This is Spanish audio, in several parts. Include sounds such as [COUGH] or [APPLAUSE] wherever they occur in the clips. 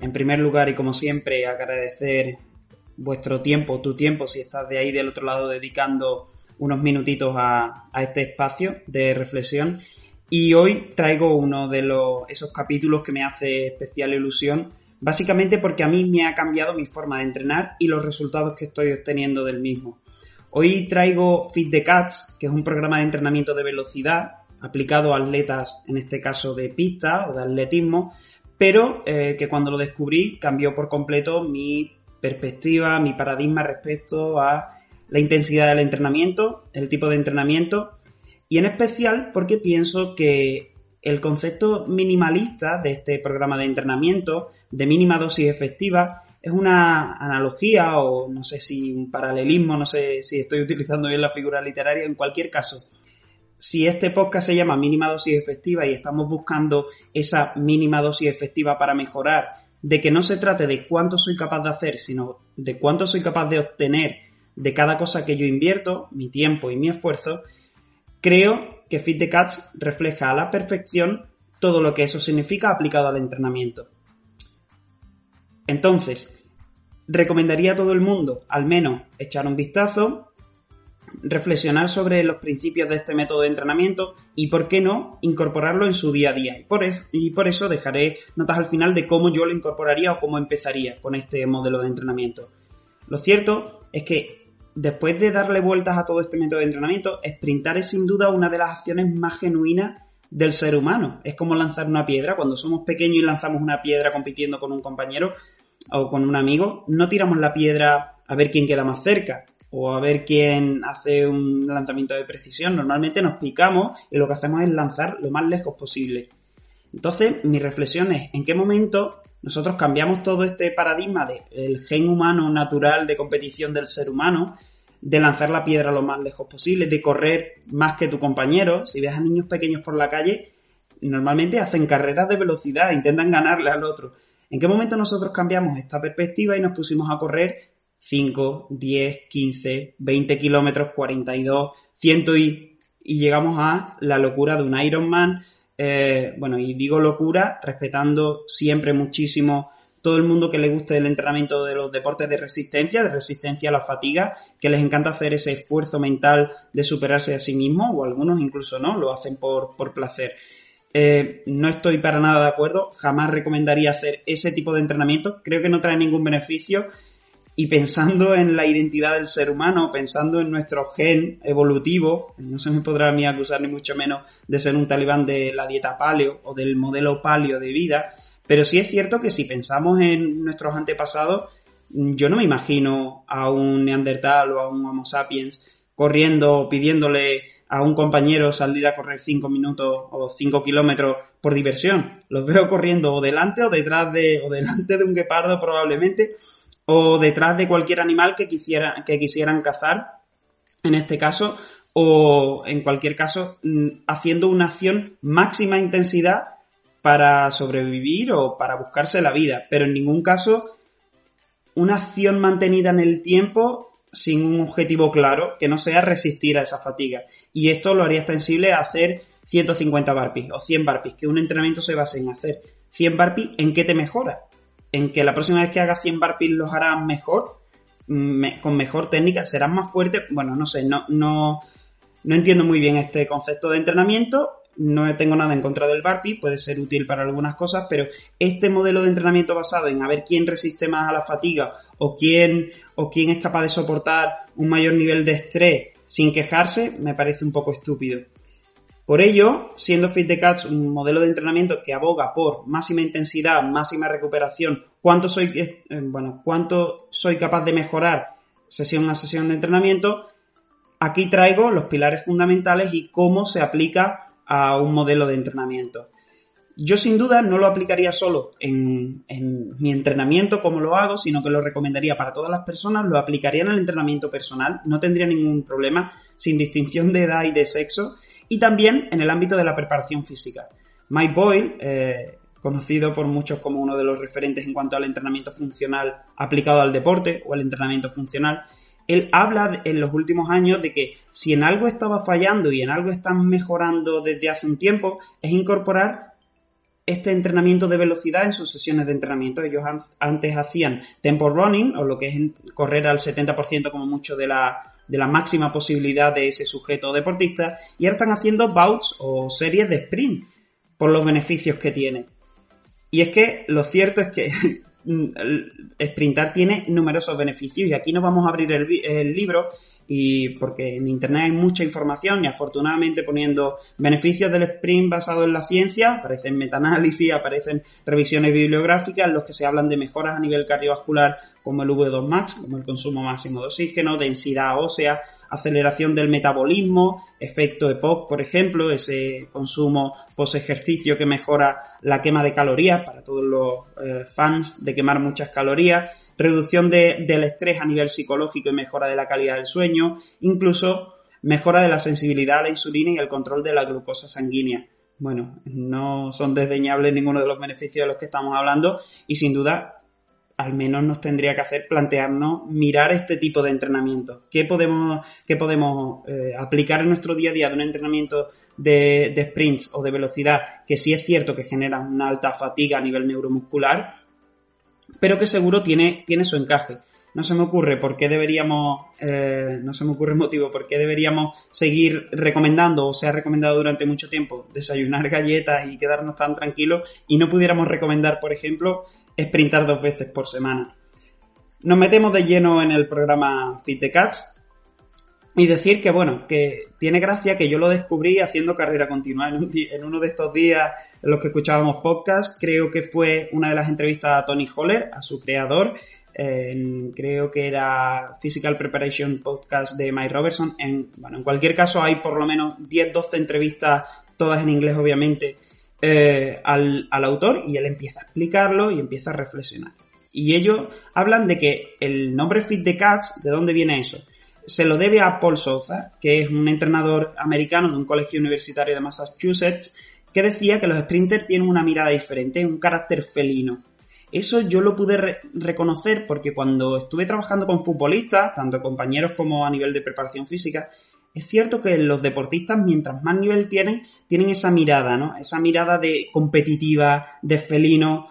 En primer lugar y como siempre agradecer vuestro tiempo, tu tiempo, si estás de ahí del otro lado dedicando unos minutitos a, este espacio de reflexión. Y hoy traigo uno de los, esos capítulos que me hace especial ilusión, básicamente porque a mí me ha cambiado mi forma de entrenar y los resultados que estoy obteniendo del mismo. Hoy traigo Fit the Cats, que es un programa de entrenamiento de velocidad aplicado a atletas, en este caso de pista o de atletismo, pero eh, que cuando lo descubrí cambió por completo mi perspectiva, mi paradigma respecto a la intensidad del entrenamiento, el tipo de entrenamiento y en especial porque pienso que el concepto minimalista de este programa de entrenamiento, de mínima dosis efectiva, es una analogía o no sé si un paralelismo, no sé si estoy utilizando bien la figura literaria, en cualquier caso. Si este podcast se llama mínima dosis efectiva y estamos buscando esa mínima dosis efectiva para mejorar, de que no se trate de cuánto soy capaz de hacer, sino de cuánto soy capaz de obtener de cada cosa que yo invierto, mi tiempo y mi esfuerzo, creo que Fit the Cats refleja a la perfección todo lo que eso significa aplicado al entrenamiento. Entonces, recomendaría a todo el mundo al menos echar un vistazo, reflexionar sobre los principios de este método de entrenamiento y, por qué no, incorporarlo en su día a día. Y por, eso dejaré notas al final de cómo yo lo incorporaría o cómo empezaría con este modelo de entrenamiento. Lo cierto es que después de darle vueltas a todo este método de entrenamiento, sprintar es sin duda una de las acciones más genuinas del ser humano. Es como lanzar una piedra. Cuando somos pequeños y lanzamos una piedra compitiendo con un compañero o con un amigo, no tiramos la piedra a ver quién queda más cerca o a ver quién hace un lanzamiento de precisión. Normalmente nos picamos y lo que hacemos es lanzar lo más lejos posible. Entonces, mi reflexión es en qué momento nosotros cambiamos todo este paradigma del gen humano natural de competición del ser humano, de lanzar la piedra lo más lejos posible, de correr más que tu compañero. Si ves a niños pequeños por la calle, normalmente hacen carreras de velocidad, intentan ganarle al otro. ¿En qué momento nosotros cambiamos esta perspectiva y nos pusimos a correr 5, 10, 15, 20 kilómetros, 42, 100 y, y llegamos a la locura de un Ironman, eh, bueno, y digo locura, respetando siempre muchísimo todo el mundo que le guste el entrenamiento de los deportes de resistencia, de resistencia a la fatiga, que les encanta hacer ese esfuerzo mental de superarse a sí mismo, o algunos incluso no, lo hacen por, por placer. Eh, no estoy para nada de acuerdo, jamás recomendaría hacer ese tipo de entrenamiento, creo que no trae ningún beneficio y pensando en la identidad del ser humano, pensando en nuestro gen evolutivo, no se me podrá a acusar ni mucho menos de ser un talibán de la dieta paleo o del modelo paleo de vida, pero sí es cierto que si pensamos en nuestros antepasados, yo no me imagino a un neandertal o a un homo sapiens corriendo, pidiéndole a un compañero salir a correr 5 minutos o 5 kilómetros por diversión. Los veo corriendo o delante o detrás de, o delante de un guepardo probablemente, o detrás de cualquier animal que, quisiera, que quisieran cazar, en este caso, o en cualquier caso, mm, haciendo una acción máxima intensidad para sobrevivir o para buscarse la vida, pero en ningún caso una acción mantenida en el tiempo sin un objetivo claro que no sea resistir a esa fatiga. Y esto lo haría extensible a hacer 150 barpees o 100 barpees, que un entrenamiento se base en hacer 100 barpees, ¿en qué te mejora? En que la próxima vez que hagas 100 barpees los harás mejor, con mejor técnica, serás más fuerte. Bueno, no sé, no, no, no entiendo muy bien este concepto de entrenamiento. No tengo nada en contra del barpee, puede ser útil para algunas cosas, pero este modelo de entrenamiento basado en a ver quién resiste más a la fatiga o quién, o quién es capaz de soportar un mayor nivel de estrés sin quejarse, me parece un poco estúpido. Por ello, siendo Fit the Cats un modelo de entrenamiento que aboga por máxima intensidad, máxima recuperación, cuánto soy, eh, bueno, cuánto soy capaz de mejorar sesión a sesión de entrenamiento, aquí traigo los pilares fundamentales y cómo se aplica a un modelo de entrenamiento. Yo sin duda no lo aplicaría solo en, en, mi entrenamiento como lo hago, sino que lo recomendaría para todas las personas, lo aplicaría en el entrenamiento personal, no tendría ningún problema, sin distinción de edad y de sexo, y también en el ámbito de la preparación física. Mike Boyle, eh, conocido por muchos como uno de los referentes en cuanto al entrenamiento funcional aplicado al deporte o al entrenamiento funcional, él habla en los últimos años de que si en algo estaba fallando y en algo están mejorando desde hace un tiempo, es incorporar este entrenamiento de velocidad en sus sesiones de entrenamiento. Ellos antes hacían tempo running, o lo que es correr al 70% como mucho de la, de la máxima posibilidad de ese sujeto deportista, y ahora están haciendo bouts o series de sprint por los beneficios que tiene. Y es que lo cierto es que [LAUGHS] sprintar tiene numerosos beneficios y aquí nos vamos a abrir el, el libro y porque en internet hay mucha información y afortunadamente poniendo beneficios del sprint basado en la ciencia, aparecen metaanálisis, aparecen revisiones bibliográficas en los que se hablan de mejoras a nivel cardiovascular como el V2 Max, como el consumo máximo de oxígeno, densidad ósea, aceleración del metabolismo, efecto EPOC, por ejemplo, ese consumo post ejercicio que mejora la quema de calorías para todos los eh, fans de quemar muchas calorías, reducción del estrés a nivel psicológico y mejora de la calidad del sueño, incluso mejora de la sensibilidad a la insulina y el control de la glucosa sanguínea. Bueno, no son desdeñables ninguno de los beneficios de los que estamos hablando y sin duda al menos nos tendría que hacer plantearnos mirar este tipo de entrenamiento. ¿Qué podemos, qué podemos eh, aplicar en nuestro día a día de un entrenamiento de, de, sprints o de velocidad que sí es cierto que genera una alta fatiga a nivel neuromuscular, pero que seguro tiene, tiene su encaje. No se me ocurre por qué deberíamos, eh, no se me ocurre motivo por qué deberíamos seguir recomendando o se ha recomendado durante mucho tiempo desayunar [LAUGHS] galletas y quedarnos tan tranquilos y no pudiéramos recomendar, por ejemplo, sprintar dos veces por semana. Nos metemos de lleno en el programa Fit the Cats y decir que, bueno, que tiene gracia que yo lo descubrí haciendo carrera continua. En, uno de estos días en los que escuchábamos podcast, creo que fue una de las entrevistas a Tony Holler, a su creador, creo que era Physical Preparation Podcast de Mike Robertson. En, bueno, en cualquier caso hay por lo menos 10-12 entrevistas, todas en inglés obviamente, eh, al, al autor y él empieza a explicarlo y empieza a reflexionar. Y ellos hablan de que el nombre Fit the Cats, ¿de dónde viene eso? se lo debe a Paul Souza, que es un entrenador americano de un colegio universitario de Massachusetts, que decía que los sprinters tienen una mirada diferente, un carácter felino. Eso yo lo pude reconocer porque cuando estuve trabajando con futbolistas, tanto compañeros como a nivel de preparación física, es cierto que los deportistas, mientras más nivel tienen, tienen esa mirada, ¿no? Esa mirada de competitiva, de felino.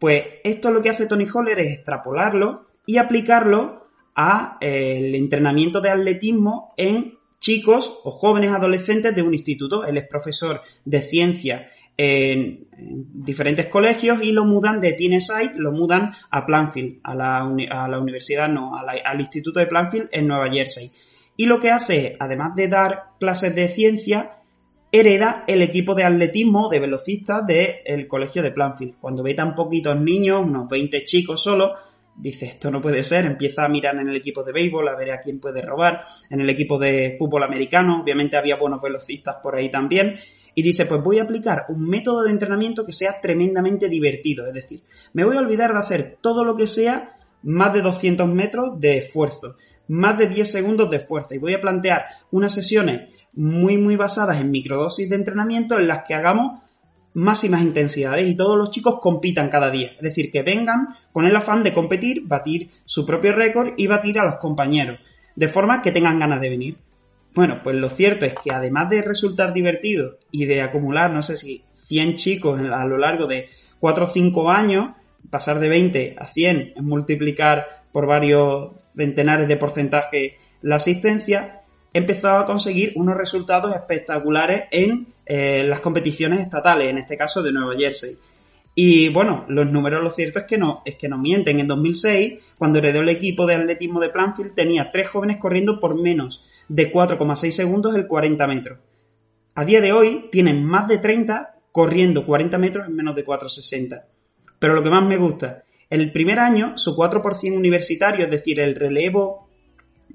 Pues esto lo que hace Tony Holler es extrapolarlo y aplicarlo a eh, el entrenamiento de atletismo en chicos o jóvenes adolescentes de un instituto. Él es profesor de ciencia en, diferentes colegios y lo mudan de Tyneside, lo mudan a Planfield, a la, a la universidad, no, al instituto de Planfield en Nueva Jersey y lo que hace, además de dar clases de ciencia, hereda el equipo de atletismo de velocistas del colegio de Planfield. Cuando ve tan poquitos niños, unos 20 chicos solo, dice esto no puede ser, empieza a mirar en el equipo de béisbol a ver a quién puede robar, en el equipo de fútbol americano, obviamente había buenos velocistas por ahí también, y dice pues voy a aplicar un método de entrenamiento que sea tremendamente divertido, es decir, me voy a olvidar de hacer todo lo que sea más de 200 metros de esfuerzo más de 10 segundos de fuerza y voy a plantear unas sesiones muy muy basadas en microdosis de entrenamiento en las que hagamos máximas intensidades y todos los chicos compitan cada día. Es decir, que vengan con el afán de competir, batir su propio récord y batir a los compañeros, de forma que tengan ganas de venir. Bueno, pues lo cierto es que además de resultar divertido y de acumular, no sé si 100 chicos a lo largo de 4 o 5 años, pasar de 20 a 100 es multiplicar por varios centenares de porcentaje la asistencia, empezó a conseguir unos resultados espectaculares en eh, las competiciones estatales, en este caso de Nueva Jersey. Y bueno, los números lo cierto es que no, es que no mienten. En 2006, cuando heredó el equipo de atletismo de Planfield, tenía tres jóvenes corriendo por menos de 4,6 segundos el 40 metros. A día de hoy tienen más de 30 corriendo 40 metros en menos de 4,60. Pero lo que más me gusta el primer año, su 4 universitario, es decir, el relevo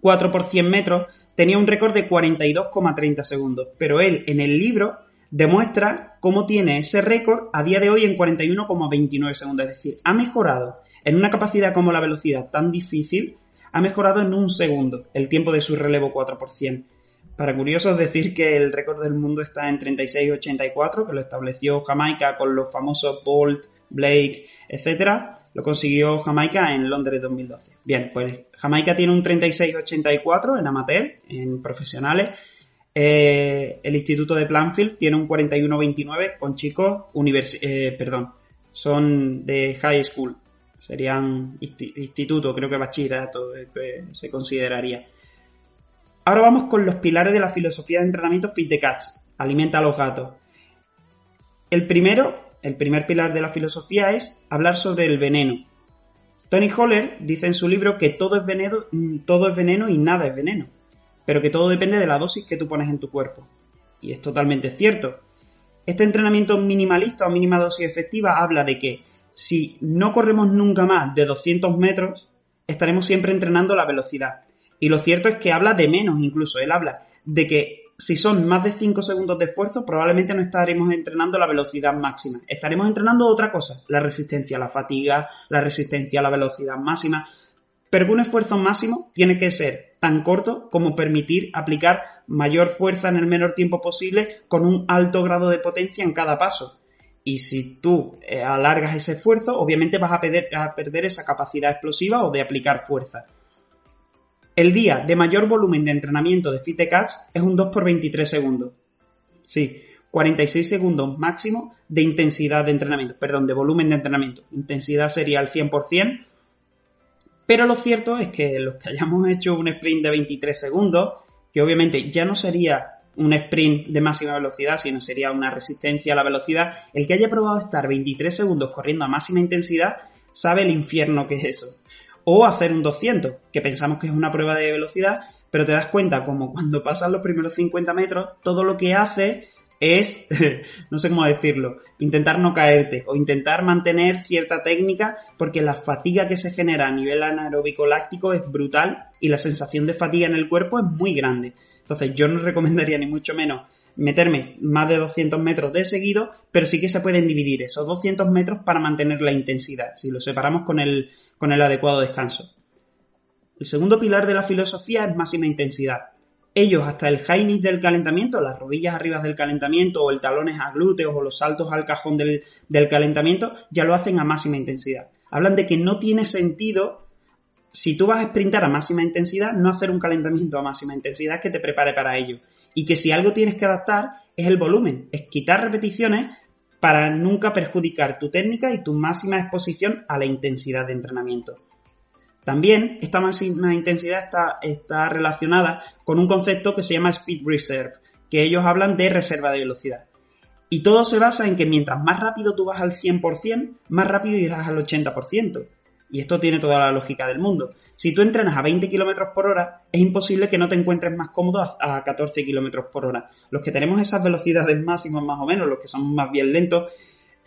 4 por 100 metros, tenía un récord de 42,30 segundos. Pero él, en el libro, demuestra cómo tiene ese récord a día de hoy en 41,29 segundos. Es decir, ha mejorado en una capacidad como la velocidad tan difícil, ha mejorado en un segundo el tiempo de su relevo 4 por 100. Para curiosos decir que el récord del mundo está en 36,84, que lo estableció Jamaica con los famosos Bolt, Blake, etcétera lo consiguió Jamaica en Londres 2012. Bien, pues Jamaica tiene un 36-84 en amateur, en profesionales, Eh, el Instituto de Planfield tiene un 41-29 con chicos eh, perdón, son de high school, serían instituto, creo que bachillerato se consideraría. Ahora vamos con los pilares de la filosofía de entrenamiento Fit the Cats, alimenta a los gatos. El primero, el primer pilar de la filosofía es hablar sobre el veneno. Tony Holler dice en su libro que todo es veneno, todo es veneno y nada es veneno pero que todo depende de la dosis que tú pones en tu cuerpo. Y es totalmente cierto. Este entrenamiento minimalista o mínima dosis efectiva habla de que si no corremos nunca más de 200 metros, estaremos siempre entrenando la velocidad. Y lo cierto es que habla de menos incluso. Él habla de que si son más de 5 segundos de esfuerzo, probablemente no estaremos entrenando la velocidad máxima. Estaremos entrenando otra cosa, la resistencia a la fatiga, la resistencia a la velocidad máxima. Pero un esfuerzo máximo tiene que ser tan corto como permitir aplicar mayor fuerza en el menor tiempo posible con un alto grado de potencia en cada paso. Y si tú eh, alargas ese esfuerzo, obviamente vas a perder, a perder esa capacidad explosiva o de aplicar fuerza. El día de mayor volumen de entrenamiento de Fit Cats es un 2 por 23 segundos. Sí, 46 segundos máximo de intensidad de entrenamiento, perdón, de volumen de entrenamiento. Intensidad sería el 100%, pero lo cierto es que los que hayamos [LAUGHS] hecho un sprint de 23 segundos, que obviamente ya no sería un sprint de máxima velocidad, sino sería una resistencia a la velocidad, el que haya probado estar 23 segundos corriendo a máxima intensidad sabe el infierno que es eso. O hacer un 200, que pensamos que es una prueba de velocidad, pero te das cuenta como cuando pasan los primeros 50 metros, todo lo que hace es, [LAUGHS] no sé cómo decirlo, intentar no caerte o intentar mantener cierta técnica porque la fatiga que se genera a nivel anaeróbico láctico es brutal y la sensación de fatiga en el cuerpo es muy grande. Entonces yo no recomendaría ni mucho menos meterme más de 200 metros de seguido, pero sí que se pueden dividir esos 200 metros para mantener la intensidad, si lo separamos con el, con el adecuado descanso. El segundo pilar de la filosofía es máxima intensidad ellos hasta el high del calentamiento, las rodillas arriba del calentamiento o el talones a glúteos o los saltos al cajón del, calentamiento, ya lo hacen a máxima intensidad. Hablan de que no tiene sentido, si tú vas a sprintar a máxima intensidad, no hacer un calentamiento a máxima intensidad que te prepare para ello. Y que si algo tienes que adaptar es el volumen, es quitar repeticiones para nunca perjudicar tu técnica y tu máxima exposición a la intensidad de entrenamiento. También esta máxima intensidad está, está relacionada con un concepto que se llama Speed Reserve, que ellos hablan de reserva de velocidad. Y todo se basa en que mientras más rápido tú vas al 100%, más rápido irás al 80%. Y esto tiene toda la lógica del mundo. Si tú entrenas a 20 km por hora, es imposible que no te encuentres más cómodo a 14 km por hora. Los que tenemos esas velocidades máximas más o menos, los que son más bien lentos,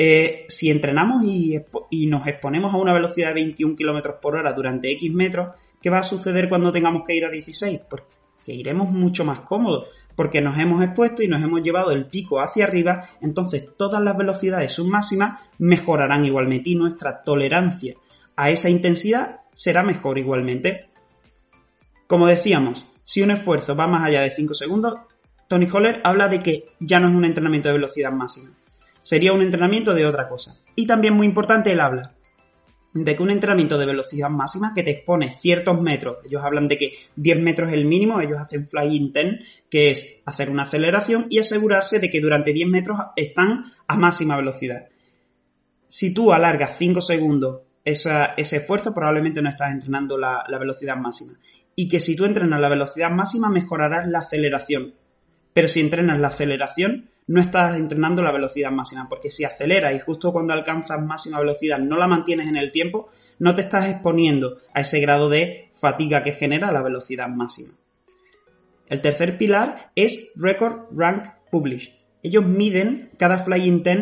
eh, si entrenamos y, nos exponemos a una velocidad de 21 km por hora durante X metros, ¿qué va a suceder cuando tengamos que ir a 16? Pues que iremos mucho más cómodos, porque nos hemos expuesto y nos hemos llevado el pico hacia arriba, entonces todas las velocidades submáximas mejorarán igualmente y nuestra tolerancia a esa intensidad será mejor igualmente. Como decíamos, si un esfuerzo va más allá de 5 segundos, Tony Holler habla de que ya no es un entrenamiento de velocidad máxima, sería un entrenamiento de otra cosa. Y también muy importante, él habla de que un entrenamiento de velocidad máxima que te expone ciertos metros, ellos hablan de que 10 metros es el mínimo, ellos hacen flying 10, que es hacer una aceleración y asegurarse de que durante 10 metros están a máxima velocidad. Si tú alargas 5 segundos ese esfuerzo, probablemente no estás entrenando la, velocidad máxima. Y que si tú entrenas la velocidad máxima, mejorarás la aceleración. Pero si entrenas la aceleración, no estás entrenando la velocidad máxima, porque si aceleras y justo cuando alcanzas máxima velocidad no la mantienes en el tiempo, no te estás exponiendo a ese grado de fatiga que genera la velocidad máxima. El tercer pilar es Record Rank Publish. Ellos miden cada flying 10,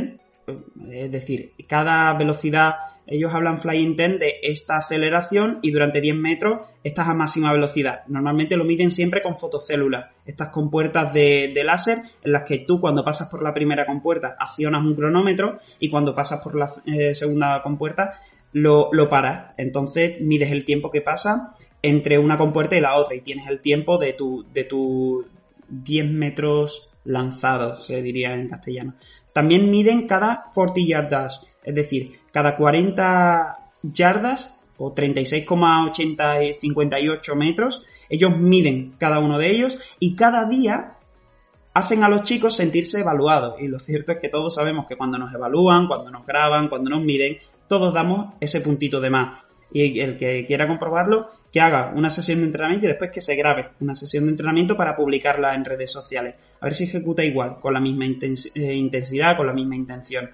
es decir, cada velocidad ellos hablan flying 10 de esta aceleración y durante 10 metros estás a máxima velocidad. Normalmente lo miden siempre con fotocélulas, estas compuertas de, de láser en las que tú cuando pasas por la primera compuerta accionas un cronómetro y cuando pasas por la eh, segunda compuerta lo, lo paras. Entonces mides el tiempo que pasa entre una compuerta y la otra y tienes el tiempo de tu, de tu 10 metros lanzados, se diría en castellano. También miden cada 40 yard dash, es decir, cada 40 yardas o 36,858 metros, ellos miden cada uno de ellos y cada día hacen a los chicos sentirse evaluados. Y lo cierto es que todos sabemos que cuando nos evalúan, cuando nos graban, cuando nos miden, todos damos ese puntito de más. Y el que quiera comprobarlo, que haga una sesión de entrenamiento y después que se grabe una sesión de entrenamiento para publicarla en redes sociales. A ver si ejecuta igual, con la misma eh, intensidad, con la misma intención.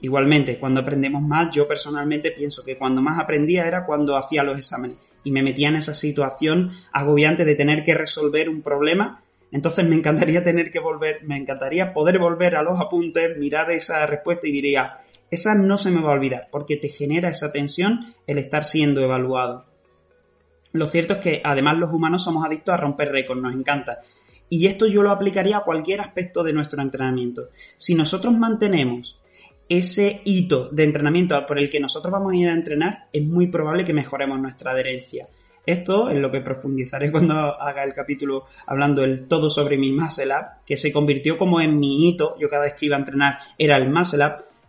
Igualmente, cuando aprendemos más, yo personalmente pienso que cuando más aprendía era cuando hacía los exámenes y me metía en esa situación agobiante de tener que resolver un problema entonces me encantaría tener que volver, me encantaría poder volver a los apuntes, mirar esa respuesta y diría, esa no se me va a olvidar, porque te genera esa tensión el estar siendo evaluado. Lo cierto es que además los humanos somos adictos a romper récords, nos encanta. Y esto yo lo aplicaría a cualquier aspecto de nuestro entrenamiento. Si nosotros mantenemos ese hito de entrenamiento por el que nosotros vamos a ir a entrenar, es muy probable que mejoremos nuestra adherencia. Esto es lo que profundizaré [LAUGHS] cuando haga el capítulo hablando del todo sobre mi muscle que se convirtió como en mi hito. Yo cada vez que iba a entrenar era el muscle.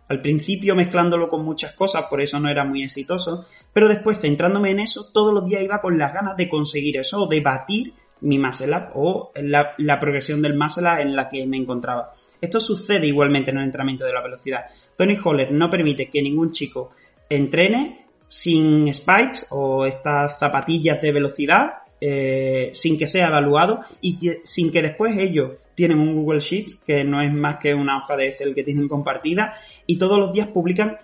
Al principio mezclándolo con muchas cosas, por eso no era muy exitoso. Pero después centrándome en eso, todos los días iba con las ganas de conseguir eso, de batir mi muscle o la, progresión del muscle en la que me encontraba. Esto sucede igualmente en el entrenamiento de la velocidad. Tony Holler no permite que ningún chico entrene sin spikes o estas zapatillas de velocidad, eh, sin que sea evaluado y sin que después ellos tienen un Google Sheet que no es más que una hoja de Excel que tienen compartida y todos los días publican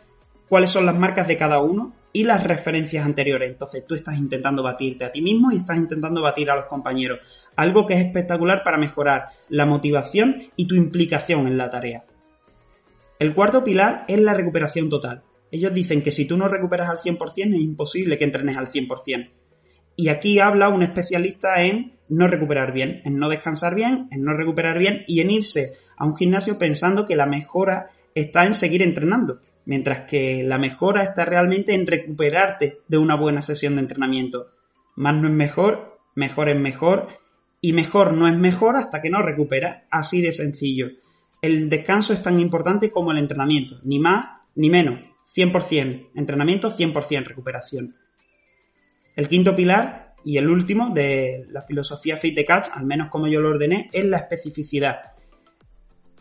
cuáles son las marcas de cada uno y las referencias anteriores. Entonces tú estás intentando batirte a ti mismo y estás intentando batir a los compañeros. Algo que es espectacular para mejorar la motivación y tu implicación en la tarea. El cuarto pilar es la recuperación total. Ellos dicen que si tú no recuperas al 100% es imposible que entrenes al 100%. Y aquí habla un especialista en no recuperar bien, en no descansar bien, en no recuperar bien y en irse a un gimnasio pensando que la mejora está en seguir entrenando, mientras que la mejora está realmente en recuperarte de una buena sesión de entrenamiento. Más no es mejor, mejor es mejor y mejor no es mejor hasta que no recupera, así de sencillo. El descanso es tan importante como el entrenamiento, ni más ni menos. 100%, entrenamiento 100%, recuperación. El quinto pilar y el último de la filosofía Fit de Catch, al menos como yo lo ordené, es la especificidad.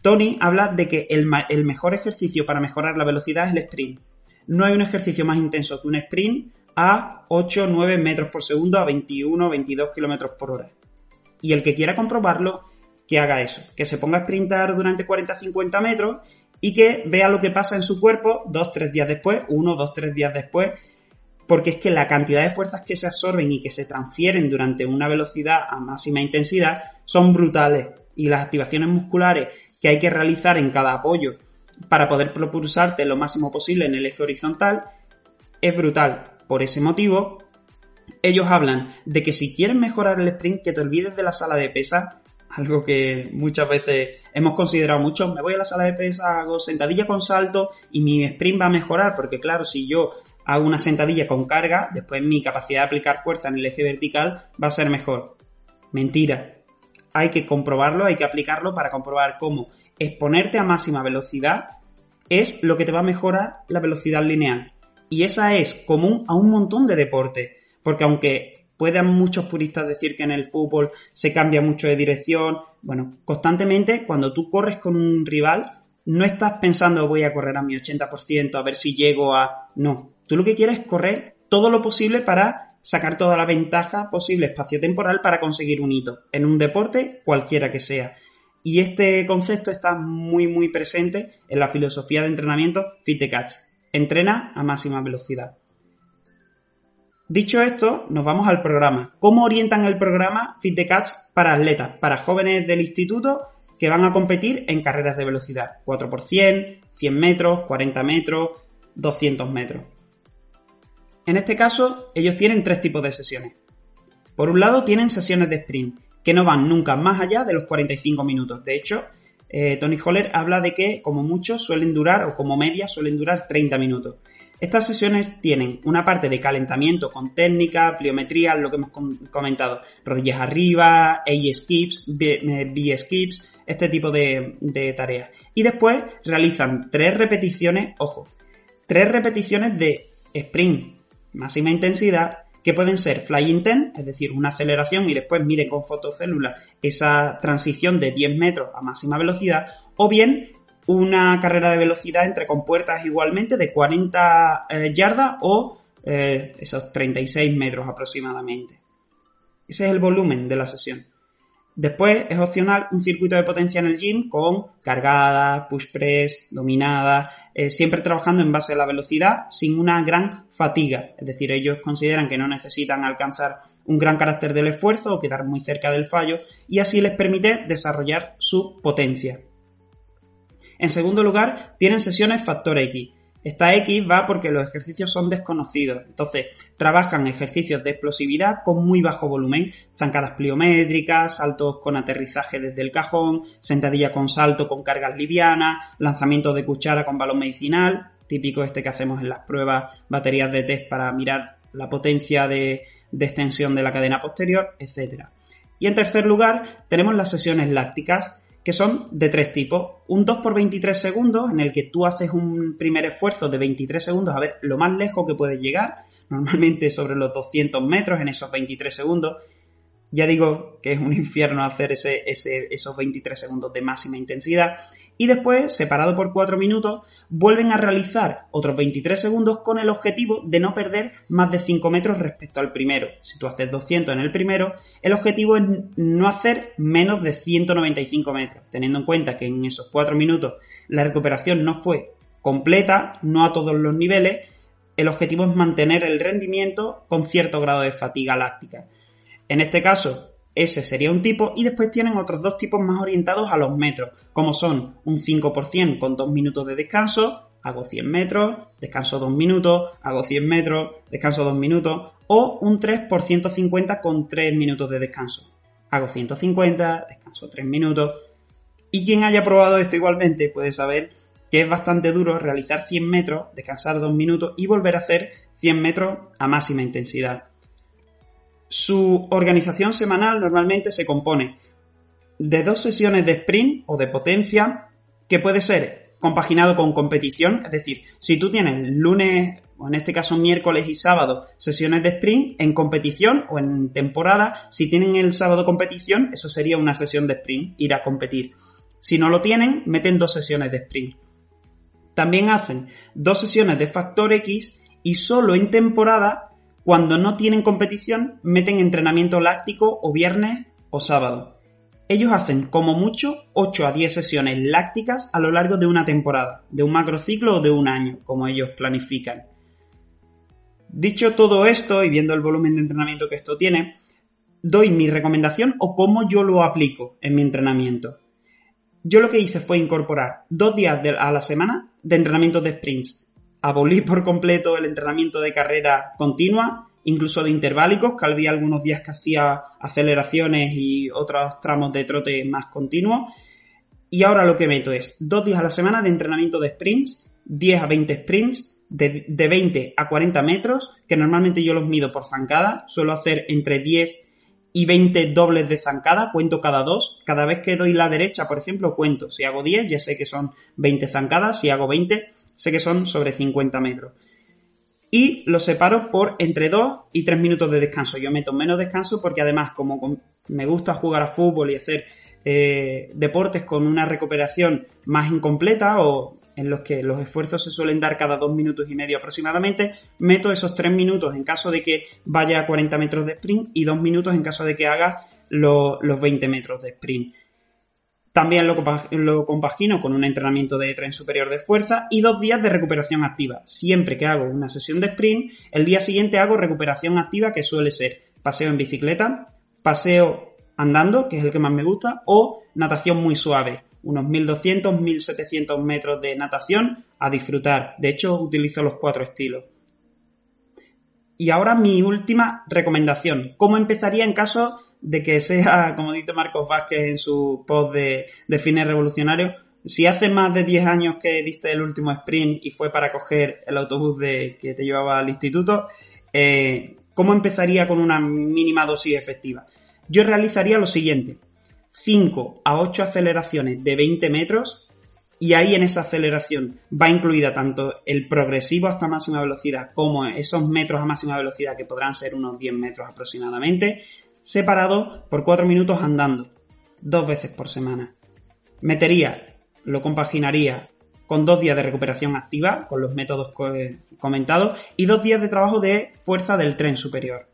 Tony habla de que el, el mejor ejercicio para mejorar la velocidad es el sprint. No hay un ejercicio más intenso que un sprint a 8, 9 metros por segundo a 21, 22 kilómetros por hora. Y el que quiera comprobarlo, que haga eso, que se ponga a sprintar durante 40-50 metros y que vea lo que pasa en su cuerpo dos, tres días después, uno, dos, tres días después, porque es que la cantidad de fuerzas que se absorben y que se transfieren durante una velocidad a máxima intensidad son brutales y las activaciones musculares que hay que realizar en cada apoyo para poder propulsarte lo máximo posible en el eje horizontal es brutal. Por ese motivo, ellos hablan de que si quieres mejorar el sprint, que te olvides de la sala de pesas algo que muchas veces hemos considerado mucho. Me voy a la sala de pesas, hago sentadilla con salto y mi sprint va a mejorar, porque claro, si yo hago una sentadilla con carga, después mi capacidad de aplicar fuerza en el eje vertical va a ser mejor. Mentira. Hay que comprobarlo, hay que aplicarlo para comprobar cómo exponerte a máxima velocidad es lo que te va a mejorar la velocidad lineal. Y esa es común a un montón de deportes. Porque aunque Pueden muchos puristas decir que en el fútbol se cambia mucho de dirección. Bueno, constantemente cuando tú corres con un rival, no estás pensando voy a correr a mi 80%, a ver si llego a... No, tú lo que quieres es correr todo lo posible para sacar toda la ventaja posible espacio-temporal para conseguir un hito en un deporte cualquiera que sea. Y este concepto está muy muy presente en la filosofía de entrenamiento Fit Catch. Entrena a máxima velocidad. Dicho esto, nos vamos al programa. ¿Cómo orientan el programa Fit the Catch para atletas, para jóvenes del instituto que van a competir en carreras de velocidad? 4 x 100, 100 metros, 40 metros, 200 metros. En este caso, ellos tienen tres tipos de sesiones. Por un lado, tienen sesiones de sprint, que no van nunca más allá de los 45 minutos. De hecho, eh, Tony Holler habla de que, como mucho, suelen durar, o como media, suelen durar 30 minutos. Estas sesiones tienen una parte de calentamiento con técnica, pliometría, lo que hemos comentado, rodillas arriba, A skips, B, skips, este tipo de, tareas. Y después realizan tres repeticiones, ojo, tres repeticiones de sprint, máxima intensidad, que pueden ser fly intent, es decir, una aceleración y después mide con fotocélulas esa transición de 10 metros a máxima velocidad, o bien una carrera de velocidad entre compuertas igualmente de 40 eh, yardas o eh, esos 36 metros aproximadamente. Ese es el volumen de la sesión. Después es opcional un circuito de potencia en el gym con cargada, push press, dominada, eh, siempre trabajando en base a la velocidad sin una gran fatiga. Es decir, ellos consideran que no necesitan alcanzar un gran carácter del esfuerzo o quedar muy cerca del fallo y así les permite desarrollar su potencia. En segundo lugar, tienen sesiones factor X. Esta X va porque los ejercicios son desconocidos. Entonces, trabajan ejercicios de explosividad con muy bajo volumen, zancadas pliométricas, saltos con aterrizaje desde el cajón, sentadilla con salto con cargas livianas, lanzamiento de cuchara con balón medicinal, típico este que hacemos en las pruebas, baterías de test para mirar la potencia de, de extensión de la cadena posterior, etc. Y en tercer lugar, tenemos las sesiones lácticas, que son de tres tipos. Un 2 por 23 segundos, en el que tú haces un primer esfuerzo de 23 segundos a ver lo más lejos que puedes llegar, normalmente sobre los 200 metros en esos 23 segundos. Ya digo que es un [LAUGHS] infierno hacer ese, esos 23 segundos de máxima intensidad y después, separado por 4 minutos, vuelven a realizar otros 23 segundos con el objetivo de no perder más de 5 metros respecto al primero. Si tú haces 200 en el primero, el objetivo es no hacer menos de 195 metros, teniendo en cuenta que en esos 4 minutos la recuperación no fue completa, no a todos los niveles, el objetivo es mantener el rendimiento con cierto grado de fatiga láctica. En este caso, ese sería un tipo y después tienen otros dos tipos más orientados a los metros, como son un 5% con 2 minutos de descanso, hago 100 metros, descanso 2 minutos, hago 100 metros, descanso 2 minutos, o un 3 por 150 con 3 minutos de descanso. Hago 150, descanso 3 minutos. Y quien haya probado esto igualmente puede saber que es bastante duro realizar 100 metros, descansar 2 minutos y volver a hacer 100 metros a máxima intensidad. Su organización semanal normalmente se compone de dos sesiones de sprint o de potencia que puede ser compaginado con competición, es decir, si tú tienes lunes o en este caso miércoles y sábado sesiones de sprint en competición o en temporada, si tienen el sábado competición, eso sería una sesión de sprint, ir a competir. Si no lo tienen, meten dos sesiones de sprint. También hacen dos sesiones de factor X y solo en temporada cuando no tienen competición, meten entrenamiento láctico o viernes o sábado. Ellos hacen como mucho 8 a 10 sesiones lácticas a lo largo de una temporada, de un macrociclo o de un año, como ellos planifican. Dicho todo esto y viendo el volumen de entrenamiento que esto tiene, doy mi recomendación o cómo yo lo aplico en mi entrenamiento. Yo lo que hice fue incorporar dos días a la semana de entrenamiento de sprints abolir por completo el entrenamiento de carrera continua, incluso de interválicos, que había algunos días que hacía aceleraciones y otros tramos de trote más continuos. Y ahora lo que meto es dos días a la semana de entrenamiento de sprints, 10 a 20 sprints, de, de 20 a 40 metros, que normalmente yo los mido por zancada, suelo hacer entre 10 y 20 dobles de zancada, cuento cada dos. Cada vez que doy la derecha, por ejemplo, cuento. Si hago 10, ya sé que son 20 zancadas. Si hago 20, sé que son sobre 50 metros. Y lo separo por entre 2 y 3 minutos de descanso. Yo meto menos descanso porque además como me gusta jugar a fútbol y hacer eh, deportes con una recuperación más incompleta o en los que los esfuerzos se suelen dar cada 2 minutos y medio aproximadamente, meto esos 3 minutos en caso de que vaya a 40 metros de sprint y 2 minutos en caso de que haga los 20 metros de sprint. También lo, compagino con un entrenamiento de tren superior de fuerza y dos días de recuperación activa. Siempre que hago una sesión de sprint, el día siguiente hago recuperación activa que suele ser paseo en bicicleta, paseo andando, que es el que más me gusta, o natación muy suave, unos 1200, 1700 metros de natación a disfrutar. De hecho, utilizo los cuatro estilos. Y ahora mi última recomendación. ¿Cómo empezaría en caso de que sea, como dice Marcos Vázquez en su post de, de fines revolucionarios, si hace más de 10 años que diste el último sprint y fue para coger el autobús de, que te llevaba al instituto, eh, ¿cómo empezaría con una mínima dosis efectiva? Yo realizaría lo siguiente. 5 a 8 aceleraciones de 20 metros y ahí en esa aceleración va incluida tanto el progresivo hasta máxima velocidad como esos metros a máxima velocidad que podrán ser unos 10 metros aproximadamente, separados por 4 minutos andando, dos veces por semana. Metería, lo compaginaría con dos días de recuperación activa, con los métodos comentados, y dos días de trabajo de fuerza del tren superior.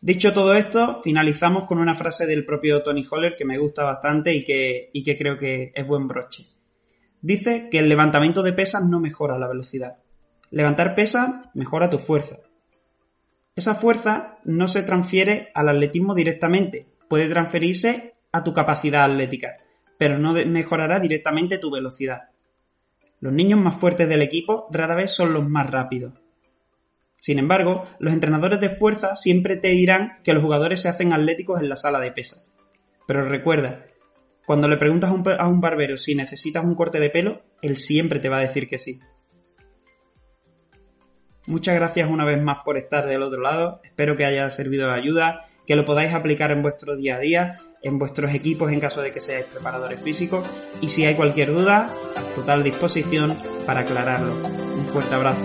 Dicho todo esto, finalizamos con una frase del propio Tony Holler que me gusta bastante y que, y que creo que es buen broche. Dice que el levantamiento de pesas no mejora la velocidad. Levantar pesas mejora tu fuerza. Esa fuerza no se transfiere al atletismo directamente, puede transferirse a tu capacidad atlética, pero no mejorará directamente tu velocidad. Los niños más fuertes del equipo rara vez son los más rápidos. Sin embargo, los entrenadores de fuerza siempre te dirán que los jugadores se hacen atléticos en la sala de pesas. Pero recuerda, cuando le preguntas a un, barbero si necesitas un corte de pelo, él siempre te va a decir que sí. Muchas gracias una vez más por estar del otro lado. Espero que haya servido de ayuda, que lo podáis aplicar en vuestro día a día, en vuestros equipos en caso de que seáis preparadores físicos. Y si hay cualquier duda, a total disposición para aclararlo. Un fuerte abrazo.